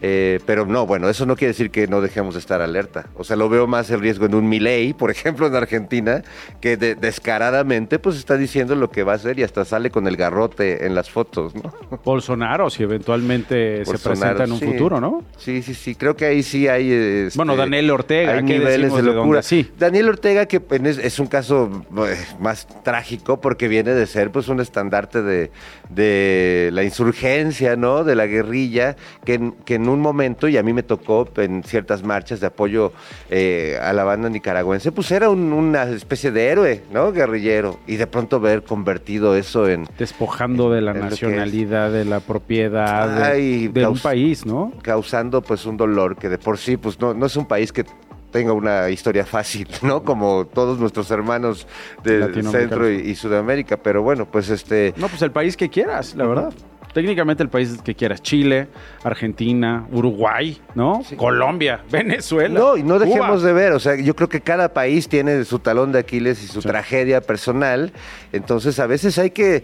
Eh, pero no, bueno, eso no quiere decir que no dejemos de estar alerta. O sea, lo veo más el riesgo en un Milei, por (laughs) ejemplo, en Argentina, que de- descaradamente pues está diciendo lo que va a hacer y hasta sale con el garrote en las fotos, ¿no? (laughs) Bolsonaro, si eventualmente se presenta en un sí. futuro, ¿no? Sí, sí, sí. Creo que ahí sí hay. este, Bueno, Daniel Ortega, hay ¿qué niveles de locura. Sí. Daniel Ortega, que es, es un caso eh, más trágico porque viene de ser pues un estandarte de, de la insurgencia, ¿no? De la guerrilla, que, que en en un momento, y a mí me tocó en ciertas marchas de apoyo eh, a la banda nicaragüense, pues era un- una especie de héroe, ¿no? Guerrillero. Y de pronto ver convertido eso en... Despojando de la nacionalidad, de la propiedad, de, Ay, de un país, ¿no? causando pues un dolor que de por sí pues no, no es un país que tenga una historia fácil, ¿no? Como todos nuestros hermanos de. Centro y, y Sudamérica, pero bueno, pues este... No, pues el país que quieras, la verdad. Técnicamente el país que quieras. Chile, Argentina, Uruguay, ¿no? Colombia, (laughs) Venezuela. No, y no dejemos Cuba. de ver, o sea, yo creo que cada país tiene su talón de Aquiles y su tragedia personal, entonces a veces hay que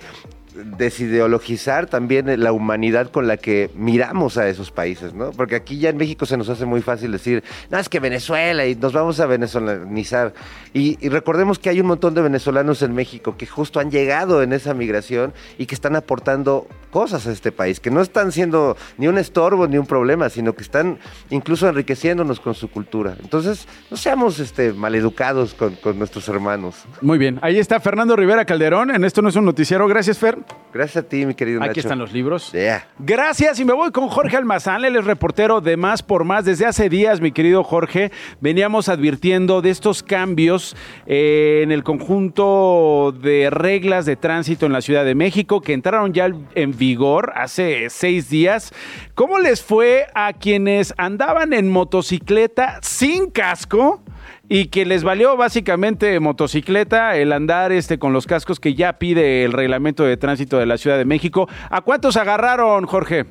desideologizar también la humanidad con la que miramos a esos países, ¿no? Porque aquí ya en México se nos hace muy fácil decir, no, es que Venezuela y nos vamos a venezolanizar. Y, recordemos que hay un montón de venezolanos en México que justo han llegado en esa migración y que están aportando cosas a este país, que no están siendo ni un estorbo ni un problema, sino que están incluso enriqueciéndonos con su cultura. Entonces, no seamos este, maleducados con, con nuestros hermanos. Muy bien, ahí está Fernando Rivera Calderón. En esto no es un noticiero. Gracias, Fer. Gracias a ti, mi querido Aquí Nacho. están los libros. Yeah. Gracias y me voy con Jorge Almazán, él es reportero de Más por Más. Desde hace días, mi querido Jorge, veníamos advirtiendo de estos cambios eh, en el conjunto de reglas de tránsito en la Ciudad de México que entraron ya en vigor hace seis días. ¿Cómo les fue a quienes andaban en motocicleta sin casco? Y que les valió básicamente motocicleta el andar este con los cascos que ya pide el reglamento de tránsito de la Ciudad de México. ¿A cuántos agarraron, Jorge?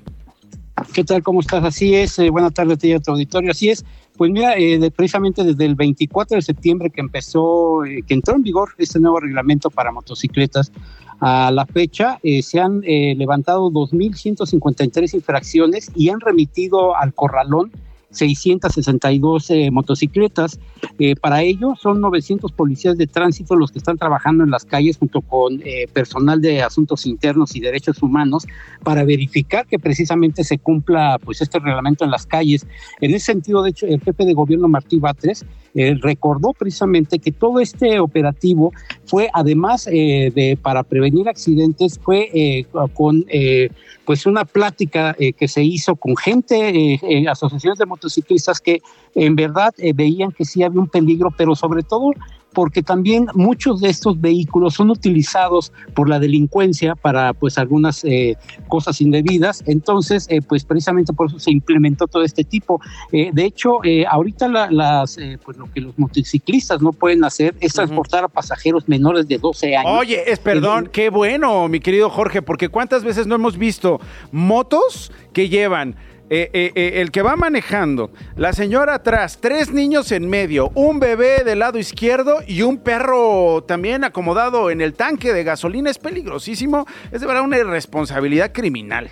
¿Qué tal? ¿Cómo estás? Así es. eh, buenas tardes a ti y a tu auditorio. Así es. Pues mira, eh, precisamente desde el 24 de septiembre que empezó, eh, que entró en vigor este nuevo reglamento para motocicletas, a la fecha eh, se han eh, levantado 2.153 infracciones y han remitido al corralón 662 eh, motocicletas. Eh, para ello son 900 policías de tránsito los que están trabajando en las calles junto con eh, personal de asuntos internos y derechos humanos para verificar que precisamente se cumpla pues este reglamento en las calles. En ese sentido, de hecho, el jefe de gobierno Martí Batres recordó precisamente que todo este operativo fue además eh, de para prevenir accidentes fue eh, con eh, pues una plática eh, que se hizo con gente, eh, eh, asociaciones de motociclistas que en verdad veían que sí había un peligro, pero sobre todo porque también muchos de estos vehículos son utilizados por la delincuencia para pues algunas eh, cosas indebidas. Entonces, eh, pues precisamente por eso se implementó todo este tipo. Eh, de hecho, ahorita la- las, pues lo que los motociclistas no pueden hacer es transportar a pasajeros menores de 12 años. Oye, es perdón, qué bueno, mi querido Jorge, porque cuántas veces no hemos visto motos que llevan eh, eh, eh, el que va manejando, la señora atrás, tres niños en medio, un bebé del lado izquierdo y un perro también acomodado en el tanque de gasolina. Es peligrosísimo, es de verdad una irresponsabilidad criminal.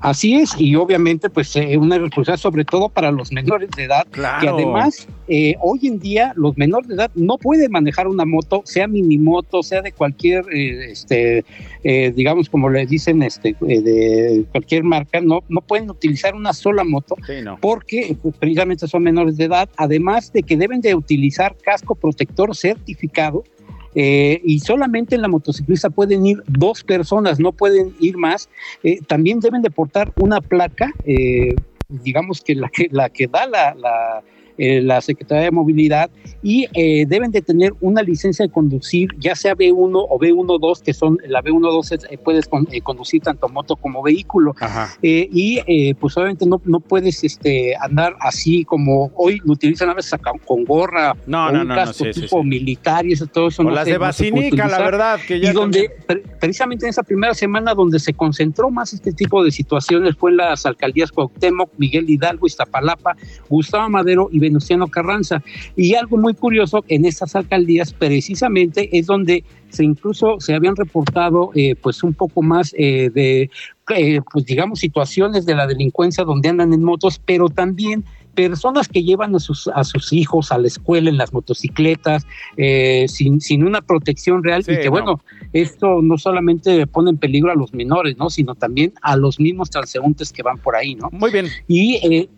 Así es, y obviamente pues eh, una responsabilidad sobre todo para los menores de edad, Claro. que además eh, hoy en día los menores de edad no pueden manejar una moto, sea minimoto, sea de cualquier, eh, este, eh, digamos como le dicen, este, eh, de cualquier marca, no, no pueden utilizar una sola moto porque pues, precisamente son menores de edad, además de que deben de utilizar casco protector certificado eh, y solamente en la motociclista pueden ir dos personas, no pueden ir más. Eh, también deben de portar una placa, eh, digamos que la que, la que da la, la, eh, la Secretaría de Movilidad y eh, deben de tener una licencia de conducir, ya sea B1 o B12, que son la B12 es, eh, puedes con- eh, conducir tanto moto como vehículo. Eh, y eh, pues obviamente no, no puedes este, andar así como hoy lo utilizan a veces con gorra No, o no, un no, no, casco sí, tipo sí. militar y eso todo eso O no las se- de Basinica, la verdad, que ya y donde pre- precisamente en esa primera semana donde se concentró más este tipo de situaciones fue en las alcaldías Cuauhtémoc, Miguel Hidalgo, Iztapalapa, Gustavo Madero y Venustiano Carranza. Y algo muy curioso, en estas alcaldías precisamente es donde se incluso se habían reportado eh, pues un poco más eh, de, eh, pues digamos, situaciones de la delincuencia donde andan en motos, pero también personas que llevan a sus, a sus hijos a la escuela en las motocicletas eh, sin, sin una protección real Sí, y que no. bueno, esto no solamente pone en peligro a los menores, ¿no? Sino también a los mismos transeúntes que van por ahí, ¿no? Muy bien. Y eh.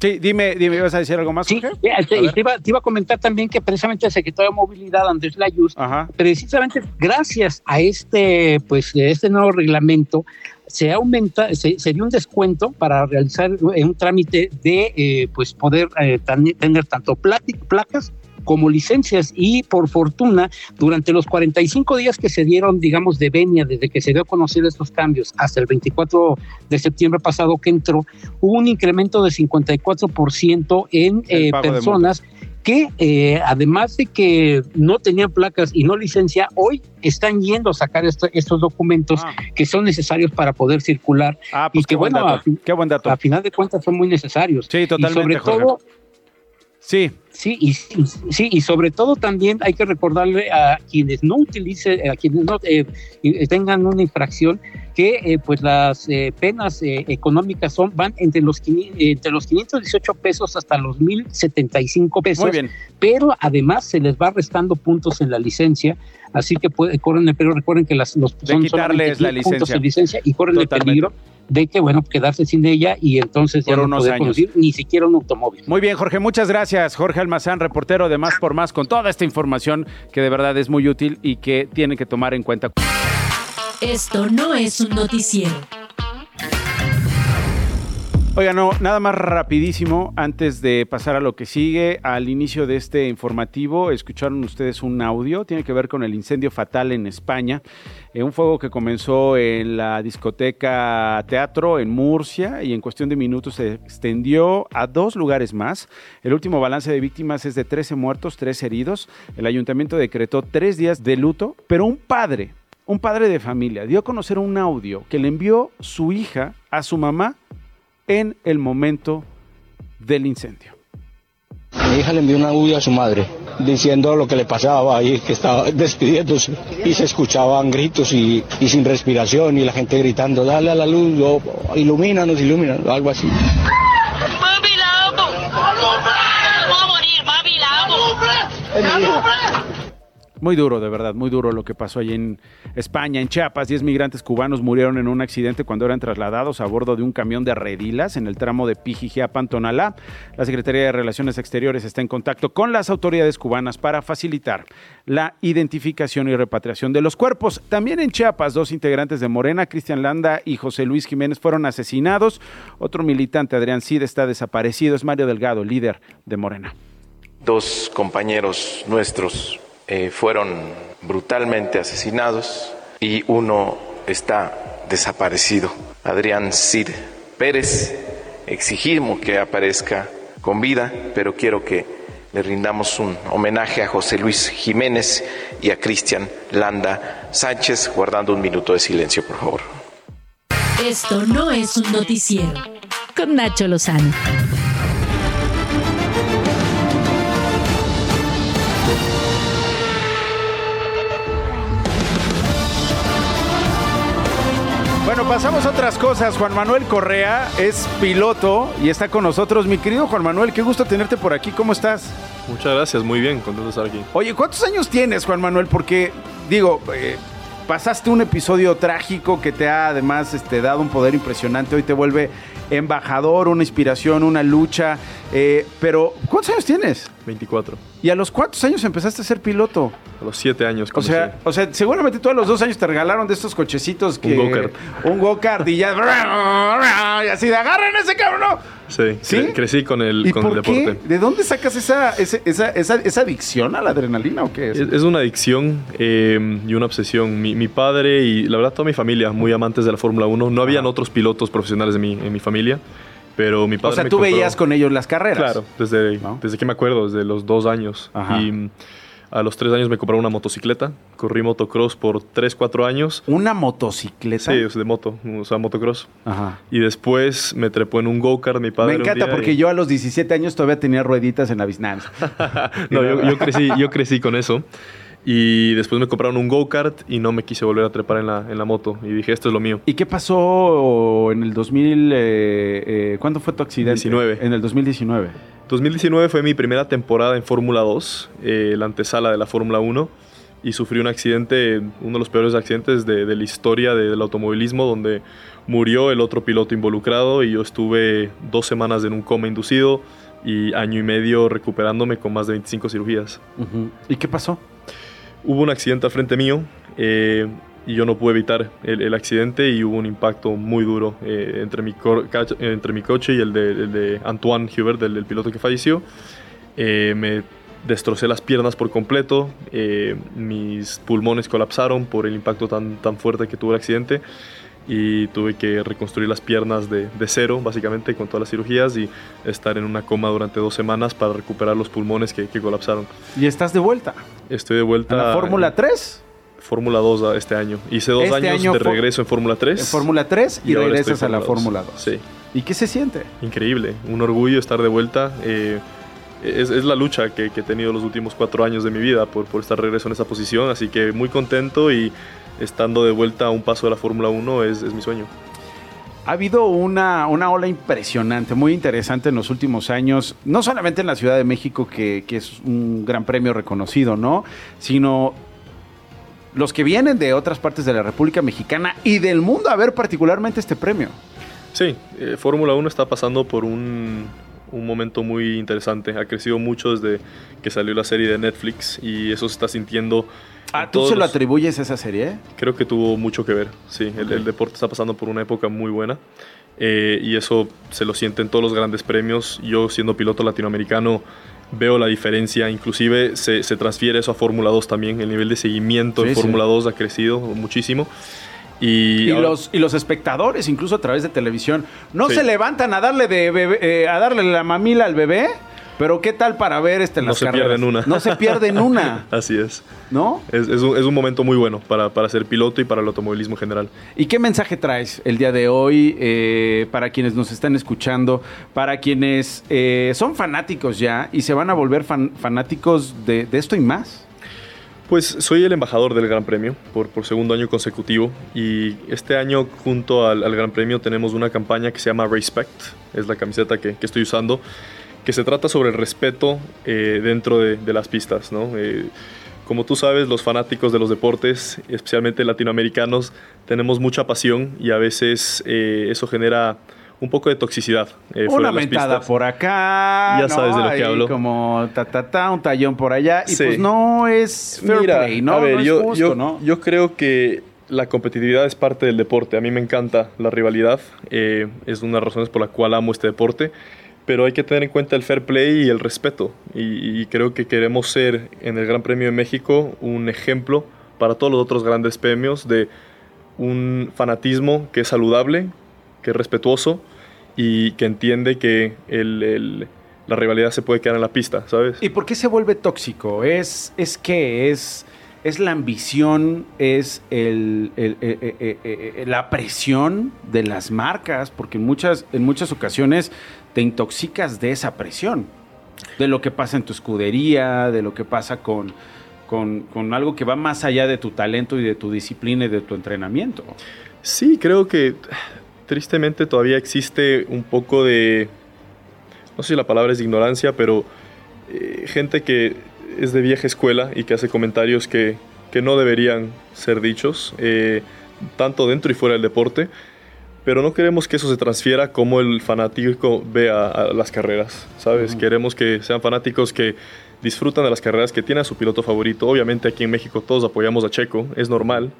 Sí, dime, dime, ¿ibas a decir algo más, Jorge? Eh, te, ver. te iba, te iba a comentar también que precisamente el secretario de Movilidad, Andrés Layuz, precisamente gracias a este, pues, este nuevo reglamento, se aumenta, se, se dio un descuento para realizar un trámite de eh, pues poder eh, tener tanto placas como licencias y por fortuna durante los 45 días que se dieron digamos de venia desde que se dio a conocer estos cambios hasta el 24 de septiembre pasado que entró hubo un incremento de 54% en eh, personas que eh, además de que no tenían placas y no licencia, hoy están yendo a sacar esto- estos documentos que son necesarios para poder circular Ah, y pues que qué buen bueno, dato. a, Qué buen dato. a final de cuentas son muy necesarios. Sí, totalmente, Y sobre Jorge. todo, Sí. Sí, y, sí, y sobre todo también hay que recordarle a quienes no utilicen, a quienes no eh, tengan una infracción, que eh, pues las eh, penas eh, económicas son van entre los, entre los 518 pesos hasta los 1075 pesos. Muy bien. Pero además se les va restando puntos en la licencia, así que puede, corren peligro, recuerden que las, los son quitarles la 10 puntos en licencia y corren el peligro de que, bueno, quedarse sin ella y entonces ya no poder conducir ni siquiera un automóvil. Muy bien, Jorge, muchas gracias. Jorge Almazán, reportero de Más por Más, con toda esta información que de verdad es muy útil y que tienen que tomar en cuenta. Esto no es un noticiero. Oiga, no, nada más rapidísimo, antes de pasar a lo que sigue, al inicio de este informativo, escucharon ustedes un audio, tiene que ver con el incendio fatal en España, eh, un fuego que comenzó en la discoteca Teatro en Murcia y en cuestión de minutos se extendió a dos lugares más. El último balance de víctimas es de 13 muertos, 3 heridos. El ayuntamiento decretó tres días de luto, pero un padre, un padre de familia, dio a conocer un audio que le envió su hija a su mamá en el momento del incendio. Mi hija le envió un audio a su madre diciendo lo que le pasaba y que estaba (laughs) despidiéndose y se escuchaban gritos y, y sin respiración y la gente gritando dale a la luz o ilumínanos, ilumínanos, algo así. Mami, la amo. Voy a morir, mami, la amo. Muy duro, de verdad, muy duro lo que pasó allí en España, en Chiapas. Diez migrantes cubanos murieron en un accidente cuando eran trasladados a bordo de un camión de redilas en el tramo de Pijijiapan, Tonalá. La Secretaría de Relaciones Exteriores está en contacto con las autoridades cubanas para facilitar la identificación y repatriación de los cuerpos. También en Chiapas, dos integrantes de Morena, Cristian Landa y José Luis Jiménez, fueron asesinados. Otro militante, Adrián Cid, está desaparecido. Es Mario Delgado, líder de Morena. Dos compañeros nuestros eh, fueron brutalmente asesinados y uno está desaparecido. Adrián Cid Pérez, exigimos que aparezca con vida, pero quiero que le rindamos un homenaje a José Luis Jiménez y a Cristian Landa Sánchez, guardando un minuto de silencio, por favor. Esto no es un noticiero. Con Nacho Lozano. Bueno, pasamos a otras cosas. Juan Manuel Correa es piloto y está con nosotros. Mi querido Juan Manuel, qué gusto tenerte por aquí. ¿Cómo estás? Muchas gracias, muy bien, contento de estar aquí. Oye, ¿cuántos años tienes, Juan Manuel? Porque, digo, eh, pasaste un episodio trágico que te ha además este, dado un poder impresionante. Hoy te vuelve embajador, una inspiración, una lucha. eh, pero, ¿cuántos años tienes? 24. ¿Y a los cuántos años empezaste a ser piloto? A los 7 años. O sea, o sea, seguramente tú a los dos años te regalaron de estos cochecitos que... go-kart. Un go-kart y ya... Y así de agarren ese cabrón, sí, ¿Sí? cre- crecí con el, ¿Y con por el qué? deporte. ¿De dónde sacas esa, esa, esa, esa adicción a la adrenalina o qué es? Es, es una adicción eh, y una obsesión. Mi, mi padre y la verdad toda mi familia, muy amantes de la Fórmula 1. No habían otros pilotos profesionales de mi, en mi familia, pero mi padre O sea, me tú compró- veías con ellos las carreras. Claro, desde, desde que me acuerdo, desde los dos años. Ajá. Y mm, a los tres años me compraron una motocicleta. Corrí motocross por tres, cuatro años. ¿Una motocicleta? Sí, de moto, o sea, motocross. Ajá. Y después me trepó en un go-kart mi padre. Me un encanta día porque y- yo a los 17 años todavía tenía rueditas en la biznanza. (laughs) No, yo, yo crecí, yo crecí con eso. Y después me compraron un go-kart y no me quise volver a trepar en la, en la moto. Y dije, esto es lo mío. ¿Y qué pasó en el 2000? eh, eh, ¿Cuándo fue tu accidente? 19. En el 2019. 2019 fue mi primera temporada en Fórmula 2, eh, la antesala de la Fórmula 1. Y sufrí un accidente, uno de los peores accidentes de, de la historia de- del automovilismo, donde murió el otro piloto involucrado y yo estuve dos semanas en un coma inducido y año y medio recuperándome con más de 25 cirugías. Ujú. ¿Y qué pasó? Hubo un accidente al frente mío. eh, y yo no pude evitar el, el accidente y hubo un impacto muy duro eh, entre, mi entre mi coche y el de, el de Antoine Hubert, del piloto que falleció. Eh, me destrocé las piernas por completo, eh, mis pulmones colapsaron por el impacto tan, tan fuerte que tuvo el accidente y tuve que reconstruir las piernas de, de cero, básicamente, con todas las cirugías y estar en una coma durante dos semanas para recuperar los pulmones que, que colapsaron. Y estás de vuelta. Estoy de vuelta. ¿A la Fórmula 3? Fórmula 2 a- este año. Hice dos Este años año de regreso en Fórmula 3. En Fórmula 3 y, ahora regresas a la Fórmula 2. Sí. ¿Y qué se siente? Increíble, un orgullo estar de vuelta. eh, es, es la lucha que, que he tenido los últimos cuatro años de mi vida por, por estar regreso en esa posición, así que muy contento y estando de vuelta a un paso de la Fórmula 1 es, es mi sueño. Ha habido una, una ola impresionante, muy interesante en los últimos años, no solamente en la Ciudad de México, que, que es un gran premio reconocido, ¿no? Sino los que vienen de otras partes de la República Mexicana y del mundo a ver particularmente este premio. Sí, eh, Fórmula 1 está pasando por un, un momento muy interesante. Ha crecido mucho desde que salió la serie de Netflix y eso se está sintiendo. Ah, ¿tú se lo atribuyes a esa serie? Creo que tuvo mucho que ver, sí. El, el deporte está pasando por una época muy buena eh, y eso se lo siente en todos los grandes premios. Yo siendo piloto latinoamericano veo la diferencia, inclusive se, se transfiere eso a Fórmula 2 también. El nivel de seguimiento Sí, en sí. Fórmula 2 ha crecido muchísimo. Y, Y, ahora- los, y los espectadores, incluso a través de televisión, no Sí. se levantan a darle, de bebé- eh, a darle la mamila al bebé, pero ¿qué tal para ver este, no las se carreras? pierden una. No se pierden una, (laughs) Así es. ¿no? Es, es un, es un momento muy bueno para, para ser piloto y para el automovilismo en general. ¿Y qué mensaje traes el día de hoy eh, para quienes nos están escuchando, para quienes eh, son fanáticos ya y se van a volver fan- fanáticos de, de esto y más? Pues soy el embajador del Gran Premio por, por segundo año consecutivo y este año junto al, al Gran Premio tenemos una campaña que se llama Respect, es la camiseta que, que estoy usando, que se trata sobre el respeto eh, dentro de, de las pistas. ¿no? Eh, como tú sabes, los fanáticos de los deportes, especialmente latinoamericanos, tenemos mucha pasión y a veces eh, eso genera un poco de toxicidad. eh, Una mentada por acá. Ya ¿no? sabes de lo que hablo. Como ta, ta, ta, un tallón por allá. Y Sí. pues no es fair Mira, play, ¿no? a ver, no es yo, justo, yo- ¿no? yo creo que la competitividad es parte del deporte. A mí me encanta la rivalidad. eh, es una de las razones por la cual amo este deporte. Pero hay que tener en cuenta el fair play y el respeto. Y, y creo que queremos ser en el Gran Premio de México un ejemplo para todos los otros grandes premios de un fanatismo que es saludable, que es respetuoso y que entiende que el- el- la rivalidad se puede quedar en la pista, ¿sabes? ¿Y por qué se vuelve tóxico? ¿Es, es qué? ¿Es, ¿Es la ambición? ¿Es el, eh, eh, eh, la presión de las marcas? Porque en muchas, en muchas ocasiones te intoxicas de esa presión. De lo que pasa en tu escudería, de lo que pasa con, con, algo que va más allá de tu talento y de tu disciplina y de tu entrenamiento. Sí, creo que tristemente todavía existe un poco de, no sé si la palabra es ignorancia, pero eh, gente que es de vieja escuela y que hace comentarios que, que no deberían ser dichos, eh, tanto dentro y fuera del deporte, pero no queremos que eso se transfiera como el fanático ve a, a las carreras, ¿sabes? Queremos que sean fanáticos que disfrutan de las carreras, que tienen a su piloto favorito. Obviamente aquí en México todos apoyamos a Checo, es normal.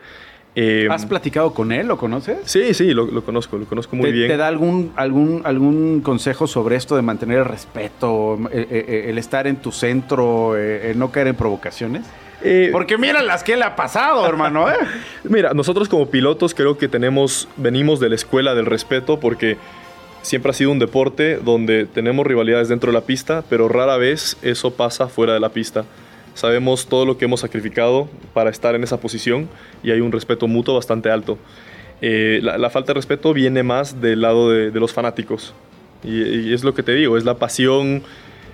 Eh, ¿Has platicado con él? ¿Lo conoces? Sí, sí, lo, lo conozco, lo conozco muy ¿Te, bien. te da algún, algún, algún consejo sobre esto de mantener el respeto, eh, eh, el estar en tu centro, no caer en provocaciones? Porque mira las que le ha pasado, hermano. ¿eh? (laughs) Mira, nosotros como pilotos creo que tenemos, venimos de la escuela del respeto porque siempre ha sido un deporte donde tenemos rivalidades dentro de la pista, pero rara vez eso pasa fuera de la pista. Sabemos todo lo que hemos sacrificado para estar en esa posición y hay un respeto mutuo bastante alto. Eh, la, la falta de respeto viene más del lado de, de los fanáticos. Y, y es lo que te digo, es la pasión,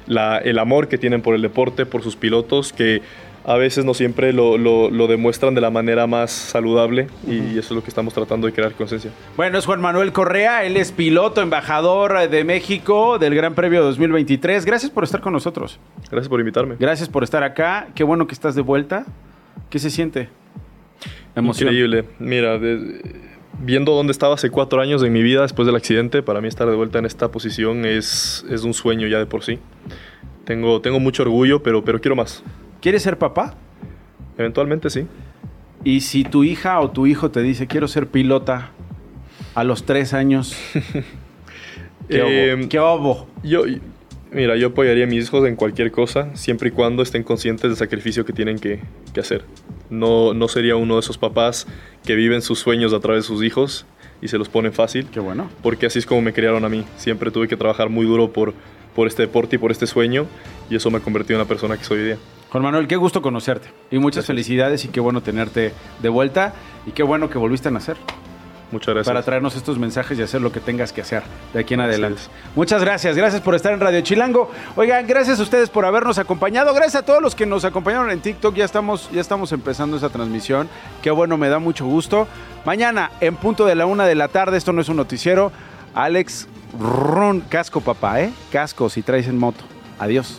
la- el amor que tienen por el deporte, por sus pilotos, que a veces no siempre lo, lo- lo demuestran de la manera más saludable y eso es lo que estamos tratando de crear conciencia. Bueno, es Juan Manuel Correa, él es piloto, embajador de México del Gran Premio 2023. Gracias por estar con nosotros. Gracias por invitarme. Gracias por estar acá. Qué bueno que estás de vuelta. ¿Qué se siente? Emoción. Increíble. Mira, de- viendo dónde estaba hace cuatro años en mi vida después del accidente, para mí estar de vuelta en esta posición es, es un sueño ya de por sí. Tengo, tengo mucho orgullo, pero, pero quiero más. ¿Quieres ser papá? Eventualmente sí. Y si tu hija o tu hijo te dice, quiero ser pilota a los tres años, (laughs) ¿qué, Eh? ¿Qué obo? Yo, mira, yo apoyaría a mis hijos en cualquier cosa, siempre y cuando estén conscientes del sacrificio que tienen que, que hacer. No, no sería uno de esos papás que viven sus sueños a través de sus hijos y se los ponen fácil. Qué bueno. Porque así es como me criaron a mí. Siempre tuve que trabajar muy duro por, por este deporte y por este sueño y eso me ha convertido en la persona que soy hoy día. Juan Manuel, qué gusto conocerte. Y muchas felicidades y qué bueno tenerte de vuelta. Y qué bueno que volviste a nacer. Muchas gracias. Para traernos estos mensajes y hacer lo que tengas que hacer de aquí en adelante. Muchas gracias. Gracias por estar en Radio Chilango. Oigan, gracias a ustedes por habernos acompañado. Gracias a todos los que nos acompañaron en TikTok. Ya estamos, ya estamos empezando esa transmisión. Qué bueno, me da mucho gusto. Mañana, en punto de la una de la tarde, esto no es un noticiero. Alex Ron, casco papá, ¿eh? Casco si traes en moto. Adiós.